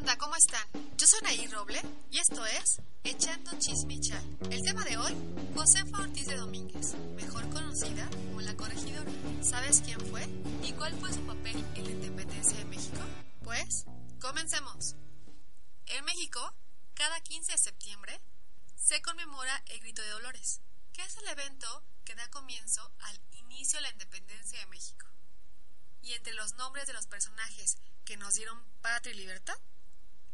onda? ¿Cómo están? Yo soy Nayir Roble y esto es Echando Chismichal. El tema de hoy, Josefa Ortiz de Domínguez, mejor conocida como la corregidora. ¿Sabes quién fue? ¿Y cuál fue su papel en la independencia de México? Pues, comencemos. En México, cada 15 de septiembre, se conmemora el Grito de Dolores, que es el evento que da comienzo al inicio de la independencia de México. Y entre los nombres de los personajes que nos dieron patria y libertad,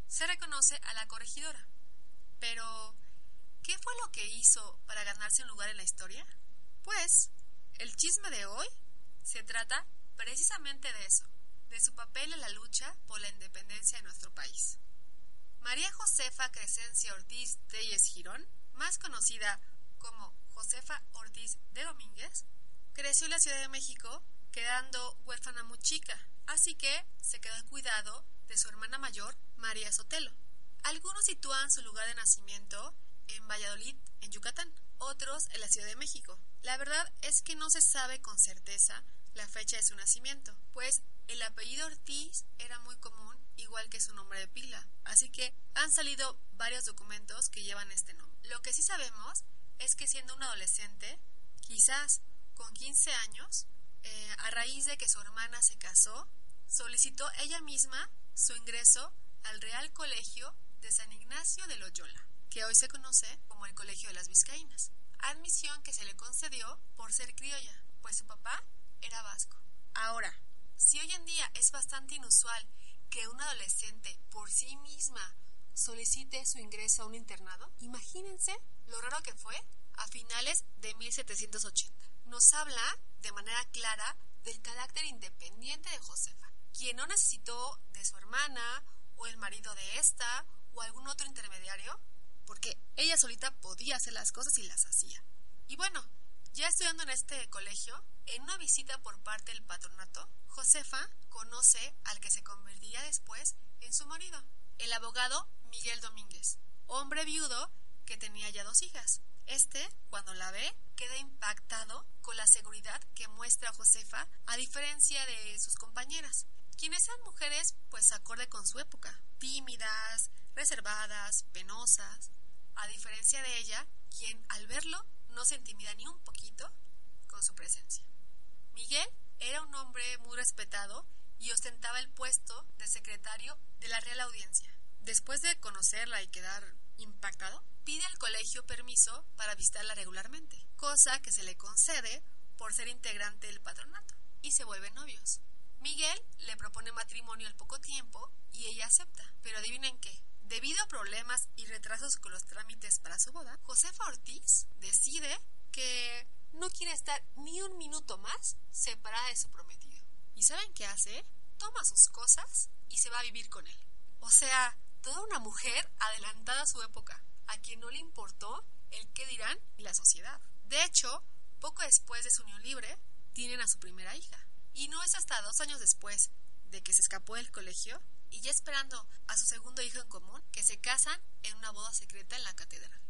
se reconoce a la corregidora. Pero, ¿qué fue lo que hizo para ganarse un lugar en la historia? Pues, el chisme de hoy se trata precisamente de eso, de su papel en la lucha por la independencia de nuestro país. María Josefa Crescencia Ortiz Telles Girón, más conocida como Josefa Ortiz de Domínguez, creció en la Ciudad de México quedando huérfana muy chica, así que se quedó al cuidado de su hermana María Sotelo. Algunos sitúan su lugar de nacimiento en Valladolid, en Yucatán, otros en la Ciudad de México. La verdad es que no se sabe con certeza la fecha de su nacimiento, pues el apellido Ortiz era muy común, igual que su nombre de pila, así que han salido varios documentos que llevan este nombre. Lo que sí sabemos es que siendo una adolescente, quizás con 15 años, eh, a raíz de que su hermana se casó, solicitó ella misma su ingreso al Real Colegio de San Ignacio de Loyola, que hoy se conoce como el Colegio de las Vizcaínas, admisión que se le concedió por ser criolla, pues su papá era vasco. Ahora, si hoy en día es bastante inusual que un adolescente por sí misma solicite su ingreso a un internado, imagínense lo raro que fue a finales de 1780. Nos habla de manera clara del carácter independiente de Josefa, quien no necesitó de su hermana o el marido de esta o algún otro intermediario, porque ella solita podía hacer las cosas y las hacía. Y bueno, ya estudiando en este colegio, en una visita por parte del patronato, Josefa conoce al que se convertiría después en su marido, el abogado Miguel Domínguez, hombre viudo que tenía ya dos hijas. Este, cuando la ve, queda impactado con la seguridad que muestra Josefa a diferencia de sus compañeras, quienes eran mujeres pues acorde con su época, tímidas, reservadas, penosas, a diferencia de ella, quien al verlo no se intimida ni un poquito con su presencia. Miguel era un hombre muy respetado y ostentaba el puesto de secretario de la Real Audiencia. Después de conocerla y quedar impactado, pide al colegio permiso para visitarla regularmente, cosa que se le concede por ser integrante del patronato, y se vuelven novios. Miguel le propone matrimonio al poco tiempo y ella acepta, pero adivinen qué. Debido a problemas y retrasos con los trámites para su boda, Josefa Ortiz decide que no quiere estar ni un minuto más separada de su prometido. ¿Y saben qué hace? Toma sus cosas y se va a vivir con él. O sea, toda una mujer adelantada a su época, a quien no le importó el qué dirán y la sociedad. De hecho, poco después de su unión libre, tienen a su primera hija. Y no es hasta dos años después de que se escapó del colegio y ya esperando a su segundo hijo en común que se casan en una boda secreta en la catedral.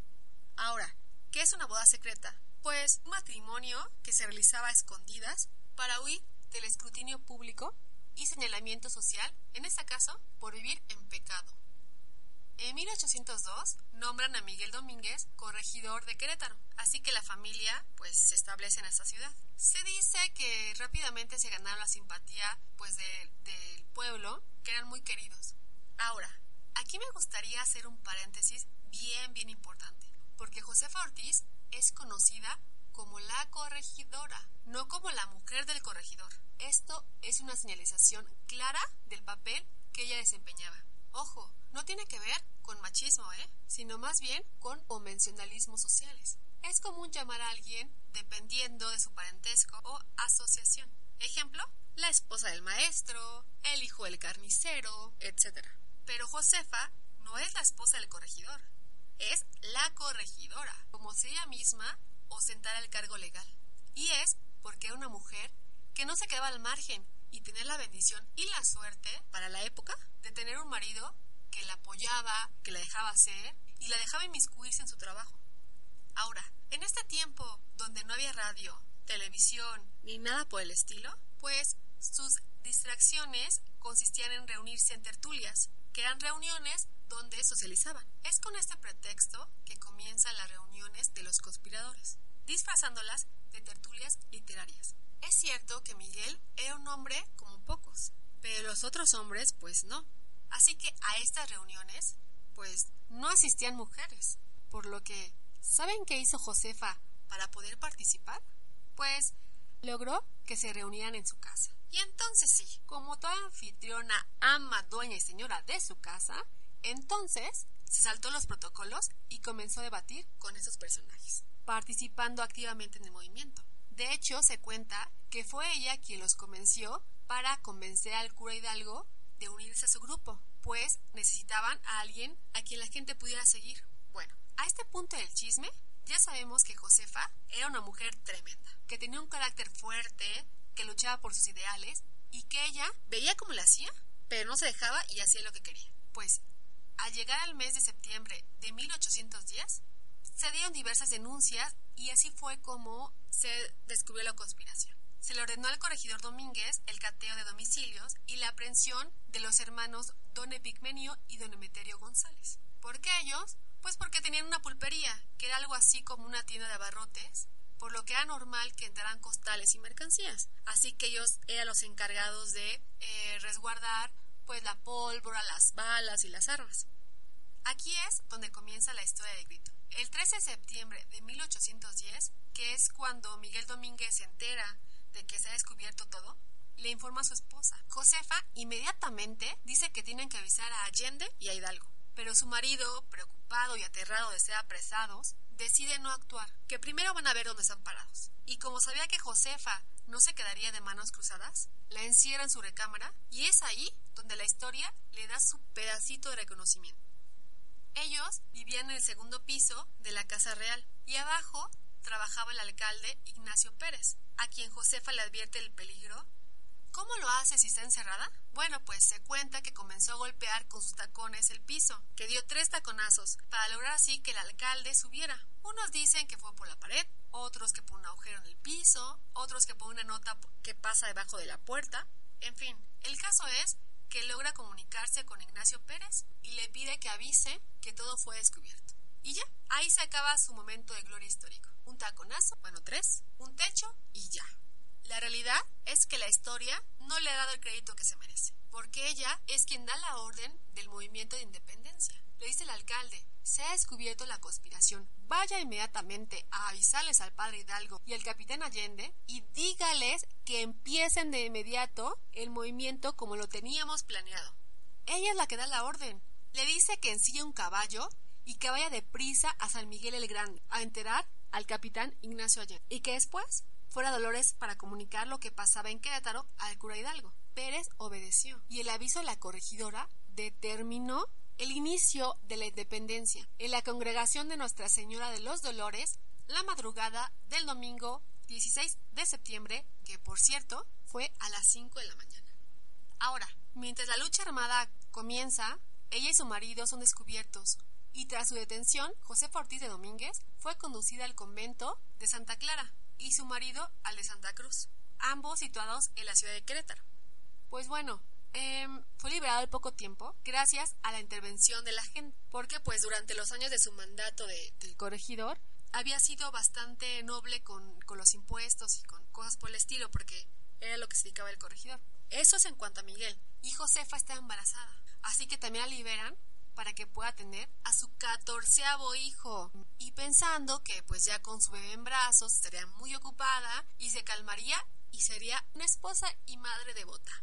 Ahora, ¿qué es una boda secreta? Pues un matrimonio que se realizaba a escondidas para huir del escrutinio público y señalamiento social, en este caso, por vivir en pecado. En 1802 nombran a Miguel Domínguez corregidor de Querétaro, así que la familia pues se establece en esta ciudad. Se dice que rápidamente se ganaron la simpatía pues del pueblo, que eran muy queridos. Ahora, aquí me gustaría hacer un paréntesis bien bien importante, porque Josefa Ortiz es conocida como la corregidora, no como la mujer del corregidor. Esto es una señalización clara del papel que ella desempeñaba. Ojo, no tiene que ver con machismo, ¿eh? Sino más bien con convencionalismos sociales. Es común llamar a alguien dependiendo de su parentesco o asociación. Ejemplo, la esposa del maestro, el hijo del carnicero, etc. Pero Josefa no es la esposa del corregidor, es la corregidora, como si ella misma ostentara el cargo legal. Y es porque era una mujer que no se quedaba al margen y tener la bendición y la suerte para la época de tener un marido que la apoyaba, que la dejaba hacer y la dejaba inmiscuirse en su trabajo. Ahora, en este tiempo donde no había radio, televisión ni nada por el estilo, pues sus distracciones consistían en reunirse en tertulias, que eran reuniones donde socializaban. Es con este pretexto que comienzan las reuniones de los conspiradores, disfrazándolas de tertulias literarias. Es cierto que Miguel era un hombre como pocos, pero los otros hombres pues no. Así que a estas reuniones pues no asistían mujeres, por lo que ¿saben qué hizo Josefa para poder participar? Pues logró que se reunieran en su casa. Y entonces sí, como toda anfitriona, ama, dueña y señora de su casa, entonces se saltó los protocolos y comenzó a debatir con esos personajes, participando activamente en el movimiento. De hecho, se cuenta que fue ella quien los convenció para convencer al cura Hidalgo de unirse a su grupo, pues necesitaban a alguien a quien la gente pudiera seguir. Bueno, a este punto del chisme, ya sabemos que Josefa era una mujer tremenda, que tenía un carácter fuerte, que luchaba por sus ideales y que ella veía cómo lo hacía, pero no se dejaba y hacía lo que quería. Pues, al llegar al mes de septiembre de 1810, se dieron diversas denuncias y así fue como se descubrió la conspiración. Se le ordenó al corregidor Domínguez el cateo de domicilios y la aprehensión de los hermanos Don Epigmenio y Don Emeterio González. ¿Por qué ellos? Pues porque tenían una pulpería, que era algo así como una tienda de abarrotes, por lo que era normal que entraran costales y mercancías. Así que ellos eran los encargados de eh, resguardar pues la pólvora, las balas y las armas. Aquí es donde comienza la historia de Grito. El 13 de septiembre de 1810, que es cuando Miguel Domínguez se entera de que se ha descubierto todo, le informa a su esposa. Josefa inmediatamente dice que tienen que avisar a Allende y a Hidalgo. Pero su marido, preocupado y aterrado de ser apresados, decide no actuar, que primero van a ver dónde están parados. Y como sabía que Josefa no se quedaría de manos cruzadas, la encierra en su recámara y es ahí donde la historia le da su pedacito de reconocimiento. Ellos vivían en el segundo piso de la Casa Real y abajo trabajaba el alcalde Ignacio Pérez, a quien Josefa le advierte el peligro. ¿Cómo lo hace si está encerrada? Bueno, pues se cuenta que comenzó a golpear con sus tacones el piso, que dio tres taconazos, para lograr así que el alcalde subiera. Unos dicen que fue por la pared, otros que por un agujero en el piso, otros que por una nota que pasa debajo de la puerta. En fin, el caso es que logra comunicarse con Ignacio Pérez y le pide que avise que todo fue descubierto. Y ya, ahí se acaba su momento de gloria histórico. Un taconazo, bueno, tres, un techo y ya. La realidad es que la historia no le ha dado el crédito que se merece, porque ella es quien da la orden del movimiento de independencia. Le dice el alcalde, se ha descubierto la conspiración. Vaya inmediatamente a avisarles al padre Hidalgo y al capitán Allende y dígales que empiecen de inmediato el movimiento como lo teníamos planeado. Ella es la que da la orden. Le dice que ensille un caballo y que vaya deprisa a San Miguel el Grande a enterar al capitán Ignacio Allende y que después fuera Dolores para comunicar lo que pasaba en Querétaro al cura Hidalgo. Pérez obedeció y el aviso de la corregidora determinó el inicio de la independencia en la congregación de Nuestra Señora de los Dolores la madrugada del domingo 16 de septiembre, que por cierto fue a las 5 de la mañana. Ahora, mientras la lucha armada comienza, ella y su marido son descubiertos y tras su detención, José Ortiz de Domínguez fue conducida al convento de Santa Clara y su marido al de Santa Cruz, ambos situados en la ciudad de Querétaro. Pues bueno, Em, fue liberado al poco tiempo gracias a la intervención de la gente, porque pues durante los años de su mandato de, del corregidor había sido bastante noble con, con los impuestos y con cosas por el estilo, porque era lo que se dedicaba el corregidor. Eso es en cuanto a Miguel. Y Josefa está embarazada, así que también la liberan para que pueda tener a su catorceavo hijo. Y pensando que pues ya con su bebé en brazos estaría muy ocupada y se calmaría y sería una esposa y madre devota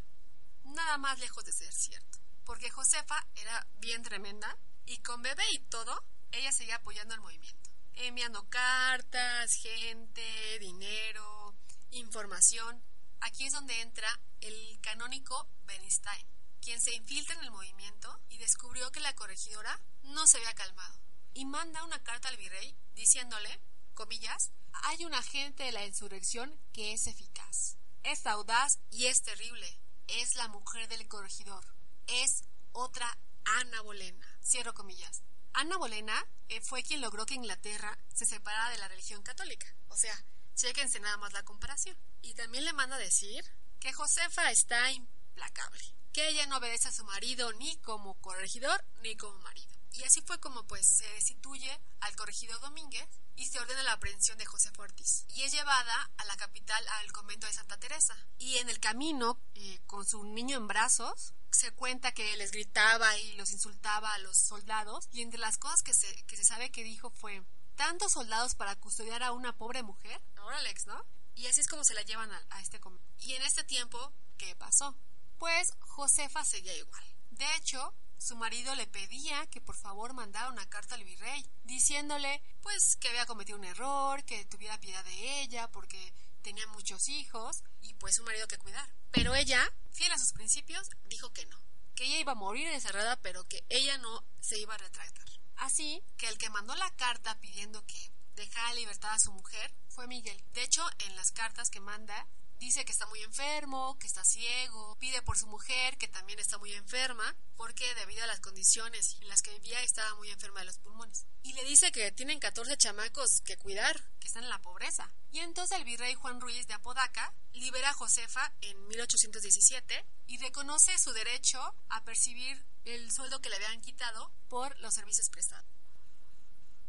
nada más lejos de ser cierto, porque Josefa era bien tremenda y con bebé y todo, ella seguía apoyando el movimiento, enviando cartas, gente, dinero, información. Aquí es donde entra el canónico Bernstein, quien se infiltra en el movimiento y descubrió que la corregidora no se había calmado y manda una carta al virrey diciéndole, comillas, hay un agente de la insurrección que es eficaz, es audaz y es terrible es la mujer del corregidor, es otra Ana Bolena. Cierro comillas. Ana Bolena eh, fue quien logró que Inglaterra se separara de la religión católica. O sea, chequense nada más la comparación. Y también le manda decir que Josefa está implacable, que ella no obedece a su marido ni como corregidor ni como marido. Y así fue como pues se destituye al corregidor Domínguez y se ordena la aprehensión de José Ortiz. Y es llevada a la capital, al convento de Santa Teresa. Y en el camino, eh, con su niño en brazos, se cuenta que les gritaba y los insultaba a los soldados. Y entre las cosas que se, que se sabe que dijo fue, tantos soldados para custodiar a una pobre mujer. Ahora Alex, ¿no? Y así es como se la llevan a, a este convento. Y en este tiempo, ¿qué pasó? Pues Josefa seguía igual. De hecho, su marido le pedía que por favor mandara una carta al virrey, diciéndole pues que había cometido un error, que tuviera piedad de ella porque tenía muchos hijos y pues un marido que cuidar. Pero ella, fiel a sus principios, dijo que no, que ella iba a morir encerrada pero que ella no se iba a retractar. Así que el que mandó la carta pidiendo que dejara libertad a su mujer fue Miguel. De hecho, en las cartas que manda dice que está muy enfermo, que está ciego, pide por su mujer, que también está muy enferma, porque debido a las condiciones en las que vivía estaba muy enferma de los pulmones. Y le dice que tienen 14 chamacos que cuidar, que están en la pobreza. Y entonces el virrey Juan Ruiz de Apodaca libera a Josefa en 1817 y reconoce su derecho a percibir el sueldo que le habían quitado por los servicios prestados.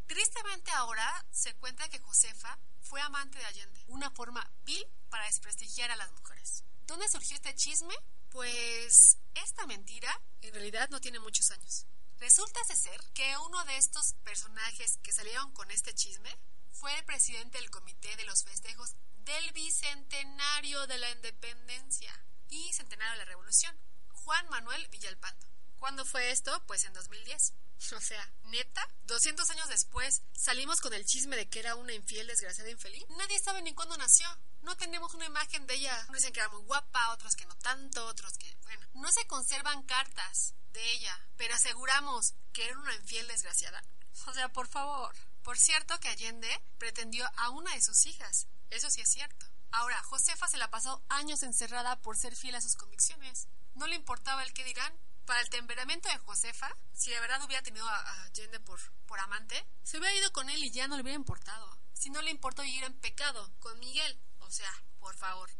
Tristemente ahora se cuenta que Josefa fue amante de Allende, una forma vil para desprestigiar a las mujeres. ¿Dónde surgió este chisme? Pues esta mentira en realidad no tiene muchos años. Resulta ser que uno de estos personajes que salieron con este chisme fue el presidente del comité de los festejos del bicentenario de la independencia y centenario de la revolución, Juan Manuel Villalpando. ¿Cuándo fue esto? Pues en 2010. O sea, neta, 200 años después salimos con el chisme de que era una infiel, desgraciada infeliz. Nadie sabe ni cuándo nació. No tenemos una imagen de ella. Unos dicen que era muy guapa, otros que no tanto, otros que, bueno, no se conservan cartas de ella, pero aseguramos que era una infiel desgraciada. O sea, por favor. Por cierto que Allende pretendió a una de sus hijas. Eso sí es cierto. Ahora, Josefa se la pasó años encerrada por ser fiel a sus convicciones. No le importaba el qué dirán. Para el temperamento de Josefa, si de verdad hubiera tenido a Allende por, por amante, se hubiera ido con él y ya no le hubiera importado. Si no le importó vivir en pecado con Miguel, o sea, por favor.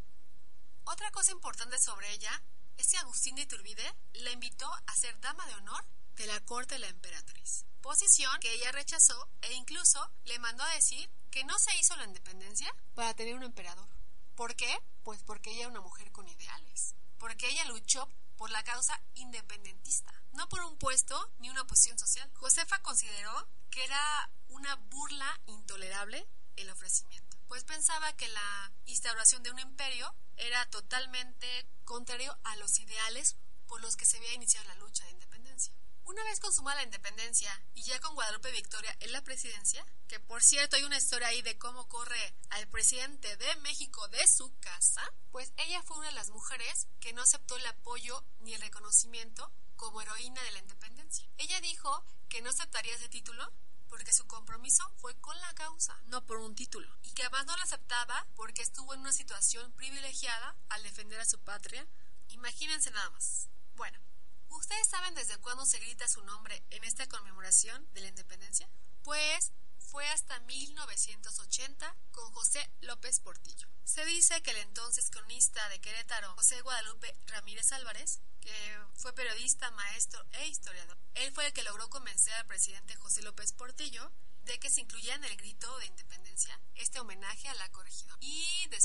Otra cosa importante sobre ella es que Agustín de Iturbide la invitó a ser dama de honor de la corte de la emperatriz. Posición que ella rechazó e incluso le mandó a decir que no se hizo la independencia para tener un emperador. ¿Por qué? Pues porque ella era una mujer con ideales. Porque ella luchó por la causa independentista, no por un puesto ni una posición social. Josefa consideró que era una burla intolerable el ofrecimiento, pues pensaba que la instauración de un imperio era totalmente contrario a los ideales por los que se había iniciado la lucha de independencia. Una vez consumada la independencia y ya con Guadalupe Victoria en la presidencia, que por cierto hay una historia ahí de cómo corre al presidente de México de su casa, pues ella fue una de las mujeres que no aceptó el apoyo ni el reconocimiento como heroína de la independencia. Ella dijo que no aceptaría ese título porque su compromiso fue con la causa, no por un título, y que además no lo aceptaba porque estuvo en una situación privilegiada al defender a su patria. Imagínense nada más. Bueno, ¿Ustedes saben desde cuándo se grita su nombre en esta conmemoración de la independencia? Pues fue hasta 1980 con José López Portillo. Se dice que el entonces cronista de Querétaro, José Guadalupe Ramírez Álvarez, que fue periodista, maestro e historiador, él fue el que logró convencer al presidente José López Portillo de que se incluyera en el grito de independencia este homenaje a la corregidora. Y de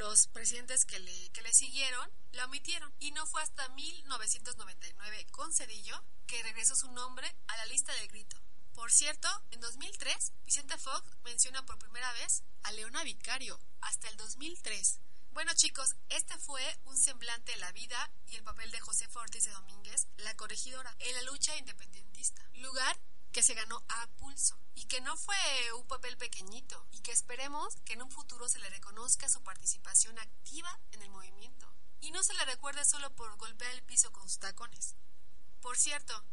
los presidentes que le, que le siguieron la omitieron. Y no fue hasta 1999 con Cedillo que regresó su nombre a la lista del grito. Por cierto, en 2003, Vicente Fox menciona por primera vez a Leona Vicario, hasta el 2003. Bueno chicos, este fue un semblante de la vida y el papel de Josefa Ortiz de Domínguez, la corregidora, en la lucha independentista, lugar que se ganó a pulso y que no fue un papel pequeñito y que esperemos que en un futuro se le reconozca su participación activa en el movimiento y no se le recuerde solo por golpear el piso con sus tacones. Por cierto,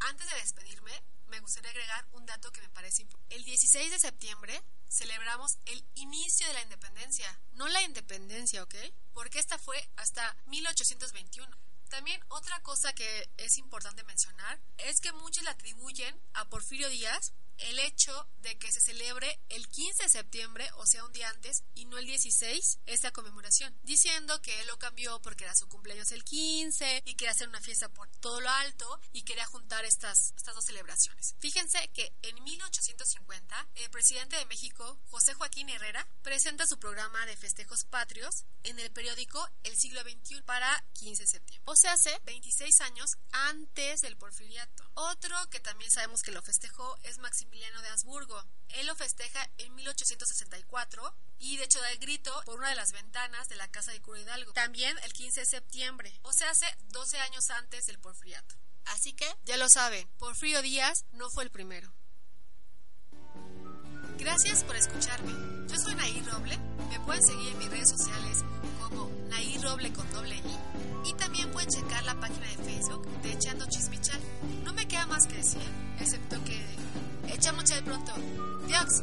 antes de despedirme, me gustaría agregar un dato que me parece importante. El 16 de septiembre celebramos el inicio de la independencia, no la independencia, ¿ok? Porque esta fue hasta 1821. También otra cosa que es importante mencionar es que muchos le atribuyen a Porfirio Díaz el hecho de que se celebre el 15 de septiembre, o sea, un día antes, y no el 16, esta conmemoración, diciendo que él lo cambió porque era su cumpleaños el 15 y quería hacer una fiesta por todo lo alto y quería juntar estas, estas dos celebraciones. Fíjense que en 1850 el presidente de México, José Joaquín Herrera, presenta su programa de festejos patrios en el periódico El Siglo XXI para 15 de septiembre. O sea, hace 26 años antes del porfiriato. Otro que también sabemos que lo festejó es Maximiliano de Habsburgo. Él lo festeja en 1864 y de hecho da el grito por una de las ventanas de la casa de Curo Hidalgo. También el 15 de septiembre, o sea, hace 12 años antes del porfiriato. Así que, ya lo saben, Porfirio Díaz no fue el primero. Gracias por escucharme. Yo soy Nair Roble. Me pueden seguir en mis redes sociales como Nair Roble con doble I. Y también pueden checar la página de Facebook de Echando Chismichal. No me queda más que decir, excepto que echamos de pronto. Dios.